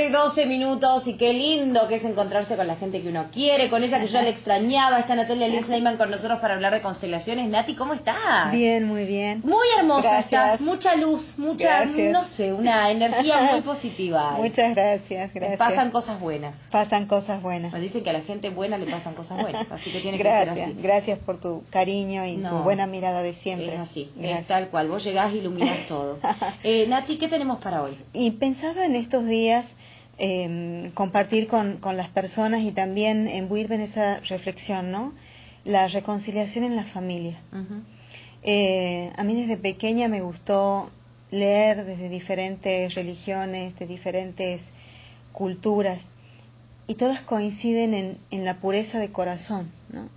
tarde, 12 minutos, y qué lindo que es encontrarse con la gente que uno quiere, con esa que yo le extrañaba. Está Natalia Liz con nosotros para hablar de constelaciones. Nati, ¿cómo estás? Bien, muy bien. Muy hermosa estás, mucha luz, mucha, no sé, una energía muy positiva. Muchas gracias, gracias. Pasan cosas buenas. Pasan cosas buenas. Nos dicen que a la gente buena le pasan cosas buenas, así que tiene gracias, que ser así. Gracias por tu cariño y tu buena mirada de siempre. Es así, es tal cual. Vos llegás y iluminás todo. eh, Nati, ¿qué tenemos para hoy? Y pensaba en estos días eh, compartir con, con, las personas y también imbuirme en esa reflexión, ¿no? La reconciliación en la familia. eh, a mí desde pequeña me gustó leer desde diferentes religiones, de diferentes culturas, y todas coinciden en, en la pureza de corazón, ¿no?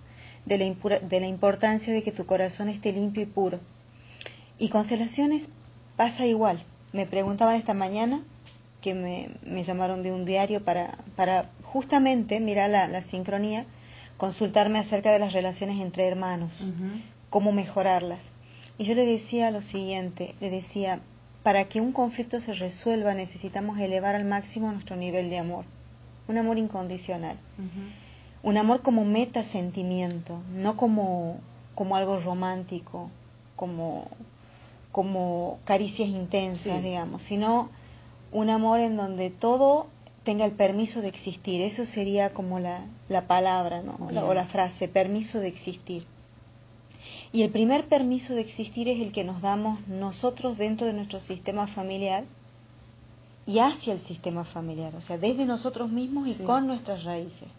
de, la impura, de la importancia de que tu corazón esté limpio y puro. Y constelaciones pasa igual. Me preguntaban esta mañana que me, me llamaron de un diario para, para justamente mirar la, la, sincronía, consultarme acerca de las relaciones entre hermanos, uh -huh. cómo mejorarlas. Y yo le decía lo siguiente, le decía, para que un conflicto se resuelva necesitamos elevar al máximo nuestro nivel de amor, un amor incondicional, uh -huh. un amor como meta sentimiento, no como, como algo romántico, como, como caricias intensas, sí. digamos, sino un amor en donde todo tenga el permiso de existir. Eso sería como la, la palabra ¿no? La, o la frase, permiso de existir. Y el primer permiso de existir es el que nos damos nosotros dentro de nuestro sistema familiar y hacia el sistema familiar, o sea, desde nosotros mismos y sí. con nuestras raíces.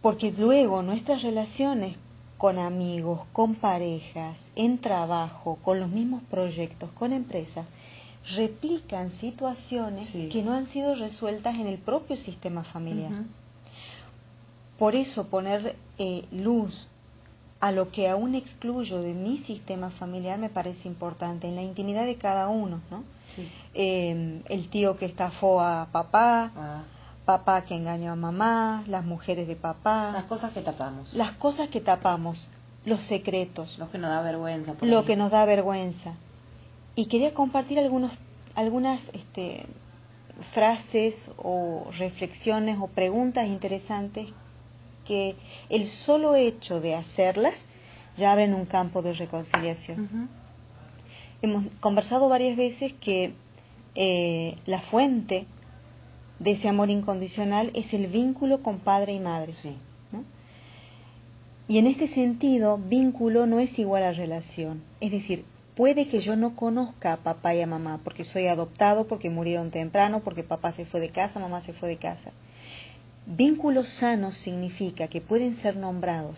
Porque luego nuestras relaciones con amigos, con parejas, en trabajo, con los mismos proyectos, con empresas, replican situaciones sí. que no han sido resueltas en el propio sistema familiar. Uh -huh. Por eso poner eh, luz a lo que aún excluyo de mi sistema familiar me parece importante, en la intimidad de cada uno, ¿no? Sí. Eh, el tío que estafó a papá, ah. papá que engañó a mamá, las mujeres de papá. Las cosas que tapamos. Las cosas que tapamos, los secretos. Lo que nos da vergüenza. lo ahí. que nos da vergüenza y quería compartir algunos, algunas este, frases o reflexiones o preguntas interesantes que el solo hecho de hacerlas ya abren un campo de reconciliación. Uh -huh. Hemos conversado varias veces que eh, la fuente de ese amor incondicional es el vínculo con padre y madre. Sí. ¿no? Y en este sentido, vínculo no es igual a relación. Es decir, Puede que yo no conozca a papá y a mamá porque soy adoptado, porque murieron temprano, porque papá se fue de casa, mamá se fue de casa. Vínculos sanos significa que pueden ser nombrados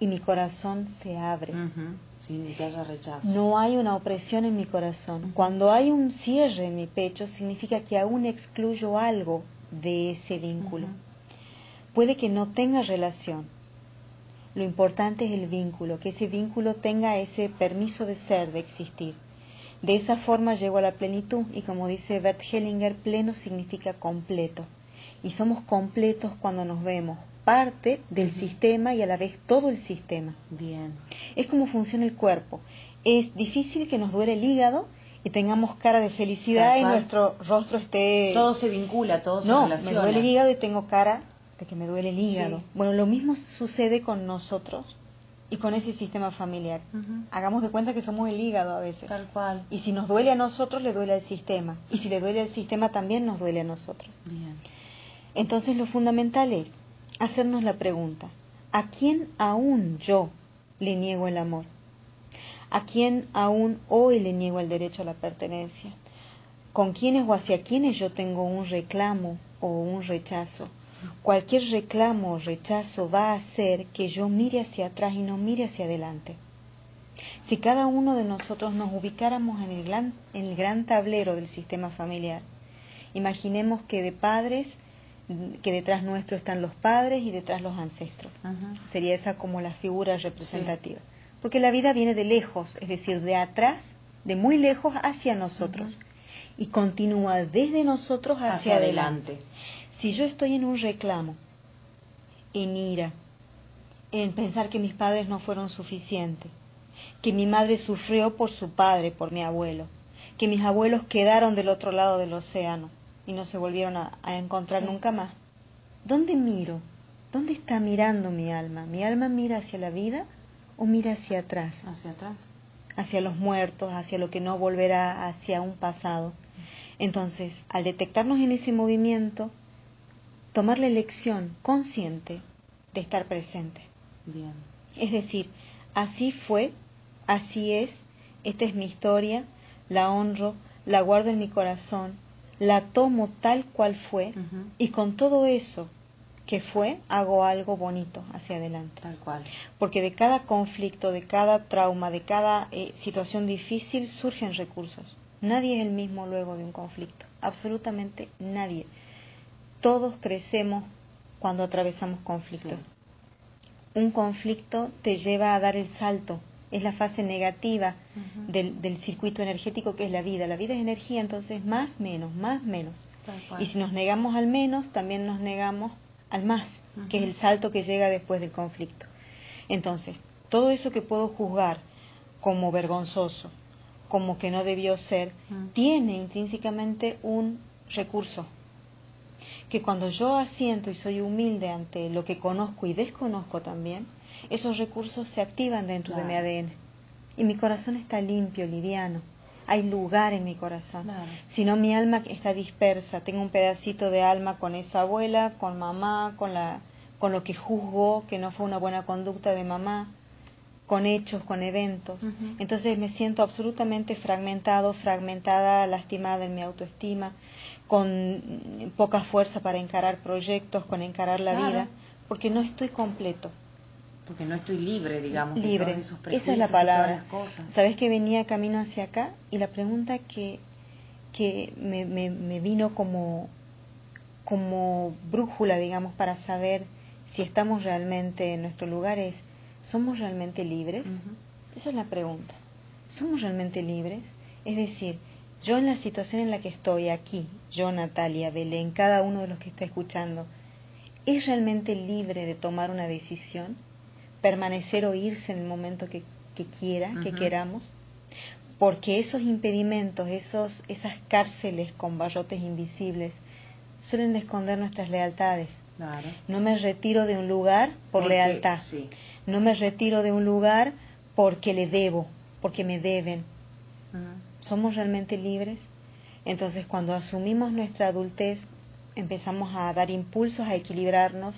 y mi corazón se abre. Uh -huh. Sin que haya rechazo. No hay una opresión en mi corazón. Cuando hay un cierre en mi pecho, significa que aún excluyo algo de ese vínculo. Uh -huh. Puede que no tenga relación, lo importante es el vínculo, que ese vínculo tenga ese permiso de ser, de existir. De esa forma llego a la plenitud y como dice Bert Hellinger, pleno significa completo. Y somos completos cuando nos vemos parte del uh -huh. sistema y a la vez todo el sistema. Bien. Es como funciona el cuerpo. Es difícil que nos duele el hígado y tengamos cara de felicidad y nuestro rostro esté... Todo se vincula, todo se no, relaciona. me duele el hígado y tengo cara de que me duele el hígado. Sí. Bueno, lo mismo sucede con nosotros y con ese sistema familiar. Uh -huh. Hagamos de cuenta que somos el hígado a veces. Tal cual. Y si nos duele a nosotros, le duele al sistema. Y si le duele al sistema, también nos duele a nosotros. Bien. Entonces lo fundamental es hacernos la pregunta, ¿a quién aún yo le niego el amor? ¿A quién aún hoy le niego el derecho a la pertenencia? ¿Con quiénes o hacia quiénes yo tengo un reclamo o un rechazo? Cualquier reclamo o rechazo va a hacer que yo mire hacia atrás y no mire hacia adelante. Si cada uno de nosotros nos ubicáramos en el gran, en el gran tablero del sistema familiar, imaginemos que de padres, que detrás nuestro están los padres y detrás los ancestros. Sería esa como la figura representativa. Sí. Porque la vida viene de lejos, es decir, de atrás, de muy lejos hacia nosotros. Y continúa desde nosotros hacia, hacia adelante. adelante. Si yo estoy en un reclamo, en ira, en pensar que mis padres no fueron suficientes, que mi madre sufrió por su padre, por mi abuelo, que mis abuelos quedaron del otro lado del océano y no se volvieron a, encontrar nunca más. ¿Dónde miro? ¿Dónde está mirando mi alma? ¿Mi alma mira hacia la vida o mira hacia atrás? Hacia atrás. Hacia los muertos, hacia lo que no volverá, hacia un pasado. Entonces, al detectarnos en ese movimiento, tomar la elección consciente de estar presente. Bien. Es decir, así fue, así es, esta es mi historia, la honro, la guardo en mi corazón, la tomo tal cual fue y con todo eso que fue, hago algo bonito hacia adelante. Tal cual. Porque de cada conflicto, de cada trauma, de cada eh, situación difícil surgen recursos. Nadie es el mismo luego de un conflicto, absolutamente nadie todos crecemos cuando atravesamos conflictos. Un conflicto te lleva a dar el salto, es la fase negativa del, del, circuito energético que es la vida. La vida es energía, entonces más, menos, más, menos. Y si nos negamos al menos, también nos negamos al más, que es el salto que llega después del conflicto. Entonces, todo eso que puedo juzgar como vergonzoso, como que no debió ser, tiene intrínsecamente un recurso, que cuando yo asiento y soy humilde ante lo que conozco y desconozco también, esos recursos se activan dentro de mi ADN. Y mi corazón está limpio, liviano. Hay lugar en mi corazón. Si no, mi alma está dispersa. Tengo un pedacito de alma con esa abuela, con mamá, con, la, con lo que juzgó que no fue una buena conducta de mamá, con hechos, con eventos. Entonces me siento absolutamente fragmentado, fragmentada, lastimada en mi autoestima con poca fuerza para encarar proyectos, con encarar la vida, porque no estoy completo. Porque no estoy libre, digamos. Libre, de esa es la palabra. Sabes que venía camino hacia acá y la pregunta que, que me, me, vino como, como brújula, digamos, para saber si estamos realmente en nuestro lugar es, ¿somos realmente libres? Esa es la pregunta. ¿Somos realmente libres? Es decir, yo en la situación en la que estoy aquí, yo Natalia, Belén, cada uno de los que está escuchando, ¿es realmente libre de tomar una decisión? ¿Permanecer o irse en el momento que, quiera, que queramos? Porque esos impedimentos, esos, esas cárceles con barrotes invisibles, suelen esconder nuestras lealtades. No me retiro de un lugar por lealtad. No me retiro de un lugar porque le debo, porque me deben. ¿Somos realmente libres? Entonces cuando asumimos nuestra adultez empezamos a dar impulsos, a equilibrarnos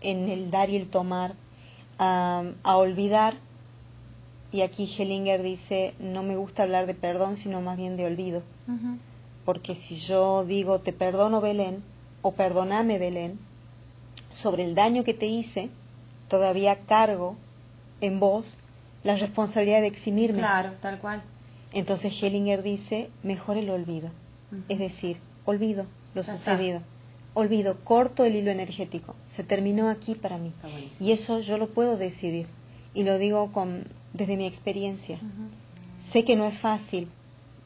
en el dar y el tomar, a, olvidar. Y aquí Hellinger dice, no me gusta hablar de perdón, sino más bien de olvido. Porque si yo digo, te perdono Belén, o perdoname Belén, sobre el daño que te hice, todavía cargo en vos la responsabilidad de eximirme. Claro, tal cual. Entonces Hellinger dice, mejor el olvido. Es decir, olvido lo sucedido. Olvido, corto el hilo energético. Se terminó aquí para mí. Y eso yo lo puedo decidir. Y lo digo con, desde mi experiencia. Sé que no es fácil,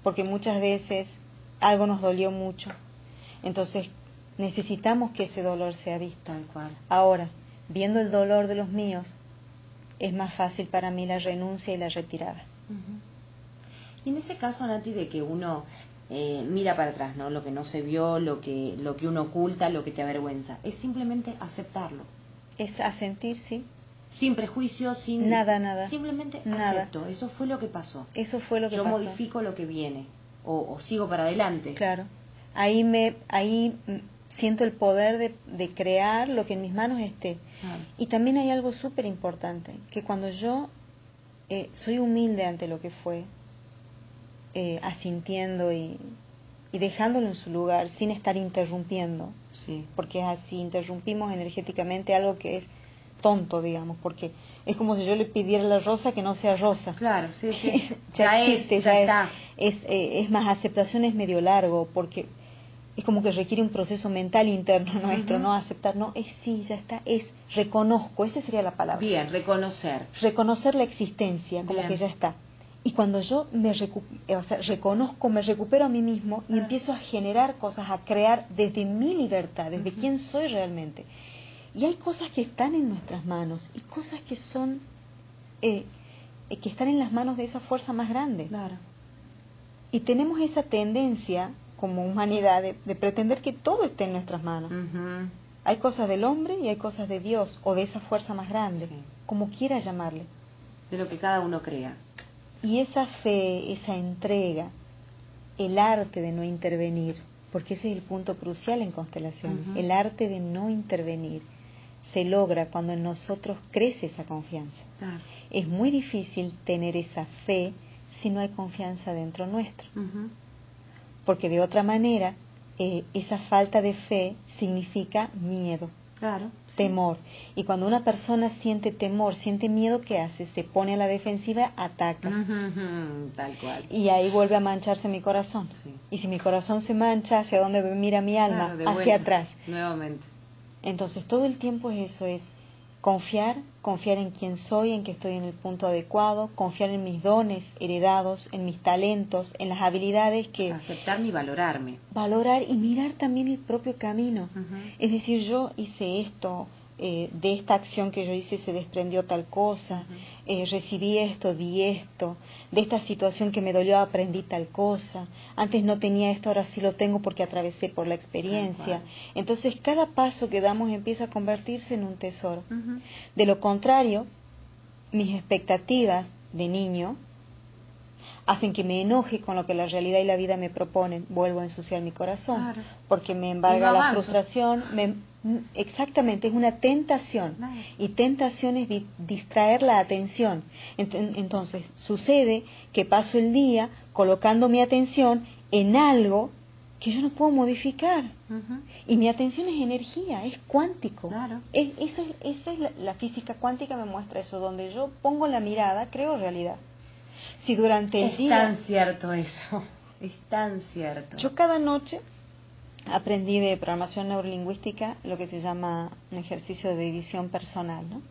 porque muchas veces algo nos dolió mucho. Entonces necesitamos que ese dolor sea visto. Ahora, viendo el dolor de los míos, es más fácil para mí la renuncia y la retirada. Y en ese caso, Nati, de que uno eh, mira para atrás, ¿no? Lo que no se vio, lo que, lo que uno oculta, lo que te avergüenza, es simplemente aceptarlo. Es asentir, sí. Sin prejuicio, sin... Nada, nada. Simplemente nada. acepto. Eso fue lo que pasó. Eso fue lo que Yo modifico lo que viene. O, sigo para adelante. Claro. Ahí, me, ahí siento el poder de, de crear lo que en mis manos esté. Y también hay algo súper importante, que cuando yo eh, soy humilde ante lo que fue, eh, asintiendo y, y, dejándolo en su lugar sin estar interrumpiendo. Sí. Porque así, interrumpimos energéticamente algo que es tonto, digamos, porque es como si yo le pidiera a la rosa que no sea rosa. Claro, sí, sí. ya, existe, ya, está. Es, eh, es, más, aceptación es medio largo, porque es como que requiere un proceso mental interno nuestro, ¿no? Aceptar, no, es sí, ya está, es reconozco, esa sería la palabra. Bien, reconocer. Reconocer la existencia, como que ya está. Y cuando yo me eh, reconozco, me recupero a mí mismo y empiezo a generar cosas, a crear desde mi libertad, desde quién soy realmente. Y hay cosas que están en nuestras manos y cosas que son, eh, eh, que están en las manos de esa fuerza más grande. Claro. Y tenemos esa tendencia como humanidad de, pretender que todo esté en nuestras manos. Hay cosas del hombre y hay cosas de Dios o de esa fuerza más grande, como quiera llamarle. De lo que cada uno crea. Y esa fe, esa entrega, el arte de no intervenir, porque ese es el punto crucial en constelación, el arte de no intervenir, se logra cuando en nosotros crece esa confianza. Es muy difícil tener esa fe si no hay confianza dentro nuestro, porque de otra manera eh, esa falta de fe significa miedo. Claro. Temor. Y cuando una persona siente temor, siente miedo, ¿qué hace? Se pone a la defensiva, ataca. tal cual. Y ahí vuelve a mancharse mi corazón. Y si mi corazón se mancha, ¿hacia dónde mira mi alma? hacia atrás. Nuevamente. Entonces todo el tiempo es eso, es Confiar, confiar en quién soy, en que estoy en el punto adecuado, confiar en mis dones heredados, en mis talentos, en las habilidades que... Aceptarme y valorarme. Valorar y mirar también el propio camino. Es decir, yo hice esto, eh, de esta acción que yo hice se desprendió tal cosa, eh, recibí esto, di esto, de esta situación que me dolió aprendí tal cosa, antes no tenía esto, ahora sí lo tengo porque atravesé por la experiencia. Entonces cada paso que damos empieza a convertirse en un tesoro. De lo contrario, mis expectativas de niño hacen que me enoje con lo que la realidad y la vida me proponen, vuelvo a ensuciar mi corazón, porque me embarga la frustración, me, exactamente, es una tentación, y tentación es distraer la atención. Entonces, sucede que paso el día colocando mi atención en algo que yo no puedo modificar. Y mi atención es energía, es cuántico. Claro. Es, eso, esa es la, la, física cuántica me muestra eso, donde yo pongo la mirada, creo realidad si durante el día... Es tan cierto eso, es tan cierto. Yo cada noche aprendí de programación neurolingüística lo que se llama un ejercicio de división personal, ¿no?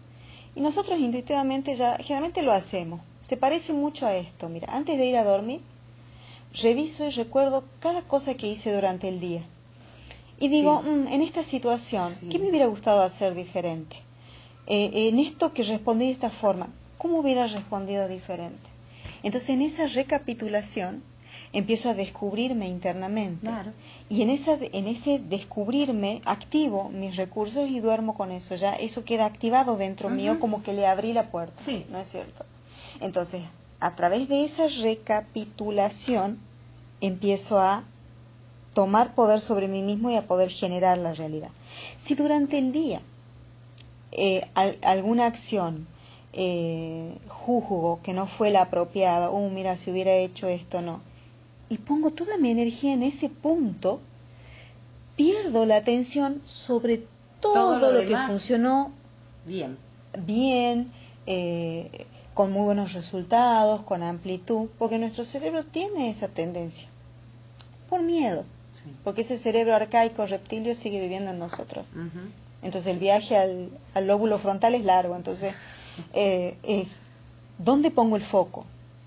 Y nosotros intuitivamente ya, generalmente lo hacemos. Se parece mucho a esto. Mira, antes de ir a dormir, reviso y recuerdo cada cosa que hice durante el día. Y digo, mm, en esta situación, ¿qué me hubiera gustado hacer diferente? Eh, en esto que respondí de esta forma, ¿cómo hubiera respondido diferente? Entonces en esa recapitulación empiezo a descubrirme internamente. Y en, esa, en ese descubrirme activo mis recursos y duermo con eso. Ya eso queda activado dentro mío como que le abrí la puerta. Sí. ¿No es cierto? Entonces, a través de esa recapitulación empiezo a tomar poder sobre mí mismo y a poder generar la realidad. Si durante el día eh, alguna acción eh, juzgo que no fue la apropiada, oh, mira, si hubiera hecho esto, no. Y pongo toda mi energía en ese punto, pierdo la atención sobre todo, lo, que funcionó bien, bien eh, con muy buenos resultados, con amplitud, porque nuestro cerebro tiene esa tendencia, por miedo, porque ese cerebro arcaico reptilio sigue viviendo en nosotros. Entonces el viaje al, al lóbulo frontal es largo, entonces eh, es dónde pongo el foco.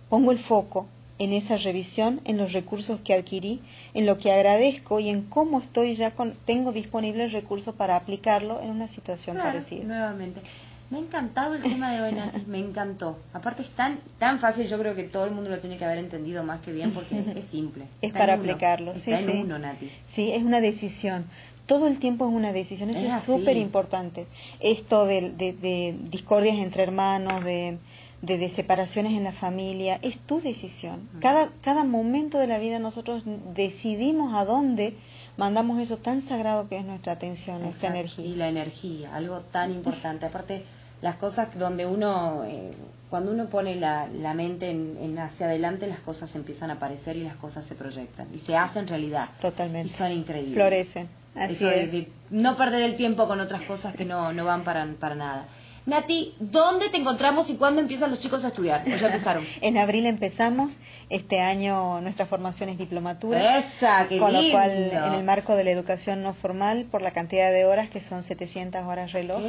Pongo el foco en esa revisión, en los recursos que adquirí, en lo que agradezco y en cómo estoy ya con, tengo disponible el recurso para aplicarlo en una situación parecida. Nuevamente. Me ha encantado el tema de hoy, me encantó. Aparte es tan, tan fácil, yo creo que todo el mundo lo tiene que haber entendido más que bien porque es simple. Es para aplicarlo, sí, sí. uno, Nati. Sí, es una decisión todo el tiempo es una decisión, eso es súper importante. Esto de, de, discordias entre hermanos, de, de, separaciones en la familia, es tu decisión. Cada, cada momento de la vida nosotros decidimos a dónde mandamos eso tan sagrado que es nuestra atención, nuestra energía. Y la energía, algo tan importante. Aparte, las cosas donde uno, eh, cuando uno pone la, la mente en, hacia adelante, las cosas empiezan a aparecer y las cosas se proyectan y se hacen realidad. Totalmente. Y son increíbles. Florecen. Así De, no perder el tiempo con otras cosas que no, no van para, para nada. Nati, ¿dónde te encontramos y cuándo empiezan los chicos a estudiar? ya empezaron? en abril empezamos. Este año nuestra formación es diplomatura. Esa, qué Con lo cual, en el marco de la educación no formal, por la cantidad de horas, que son 700 horas reloj,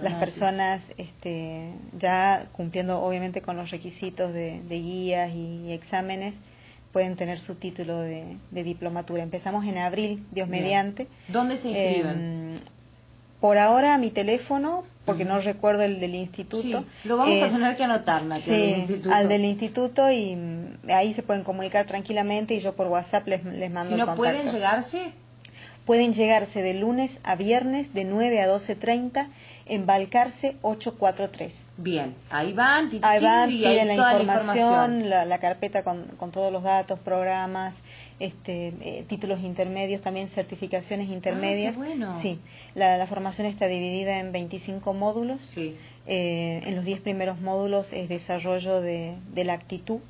las personas este, ya cumpliendo obviamente con los requisitos de, guías y exámenes, pueden tener su título de, diplomatura. Empezamos en abril, Dios mediante. ¿Dónde se inscriben? Por ahora mi teléfono, porque no recuerdo el del instituto. Sí, lo vamos a tener que anotar, sí, al del instituto y mm, ahí se pueden comunicar tranquilamente y yo por WhatsApp les, les mando si no pueden llegarse? Pueden llegarse de lunes a viernes de 9 a 12.30 en Balcarce 843. Bien, ahí van, ahí van, y piden la información, la, carpeta con, con todos los datos, programas, este, eh, títulos intermedios, también certificaciones ah, intermedias. bueno. Sí, la, formación está dividida en 25 módulos. Sí. Eh, en los 10 primeros módulos es desarrollo de, de la actitud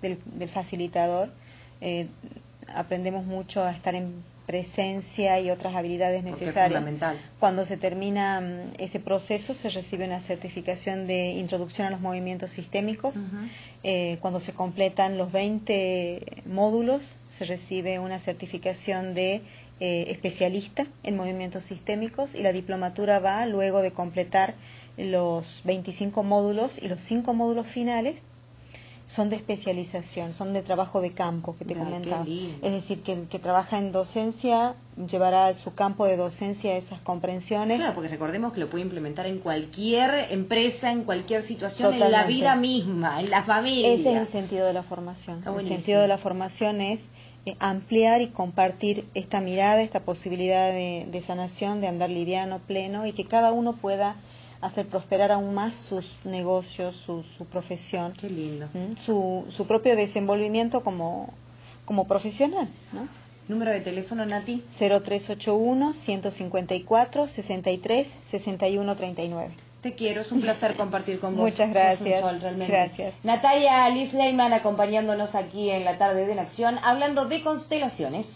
del, del facilitador. Eh, aprendemos mucho a estar en presencia y otras habilidades necesarias. Cuando se termina mm, ese proceso se recibe una certificación de introducción a los movimientos sistémicos. cuando se completan los 20 módulos se recibe una certificación de eh, especialista en movimientos sistémicos y la diplomatura va luego de completar los 25 módulos y los 5 módulos finales son de especialización, son de trabajo de campo que te comentaba. Es decir, que el que trabaja en docencia llevará a su campo de docencia esas comprensiones. Claro, porque recordemos que lo puede implementar en cualquier empresa, en cualquier situación, en la vida misma, en la familia. Ese es el sentido de la formación. el sentido de la formación es eh, ampliar y compartir esta mirada, esta posibilidad de, sanación, de andar liviano, pleno y que cada uno pueda hacer prosperar aún más sus negocios, su, su profesión, Qué lindo. su, su propio desenvolvimiento como, como profesional. ¿no? Número de teléfono, Nati. 0381-154-63-6139. Te quiero, es un placer compartir con vos. Muchas gracias. Gracias. Natalia Liz Leyman acompañándonos aquí en la tarde de la acción, hablando de constelaciones.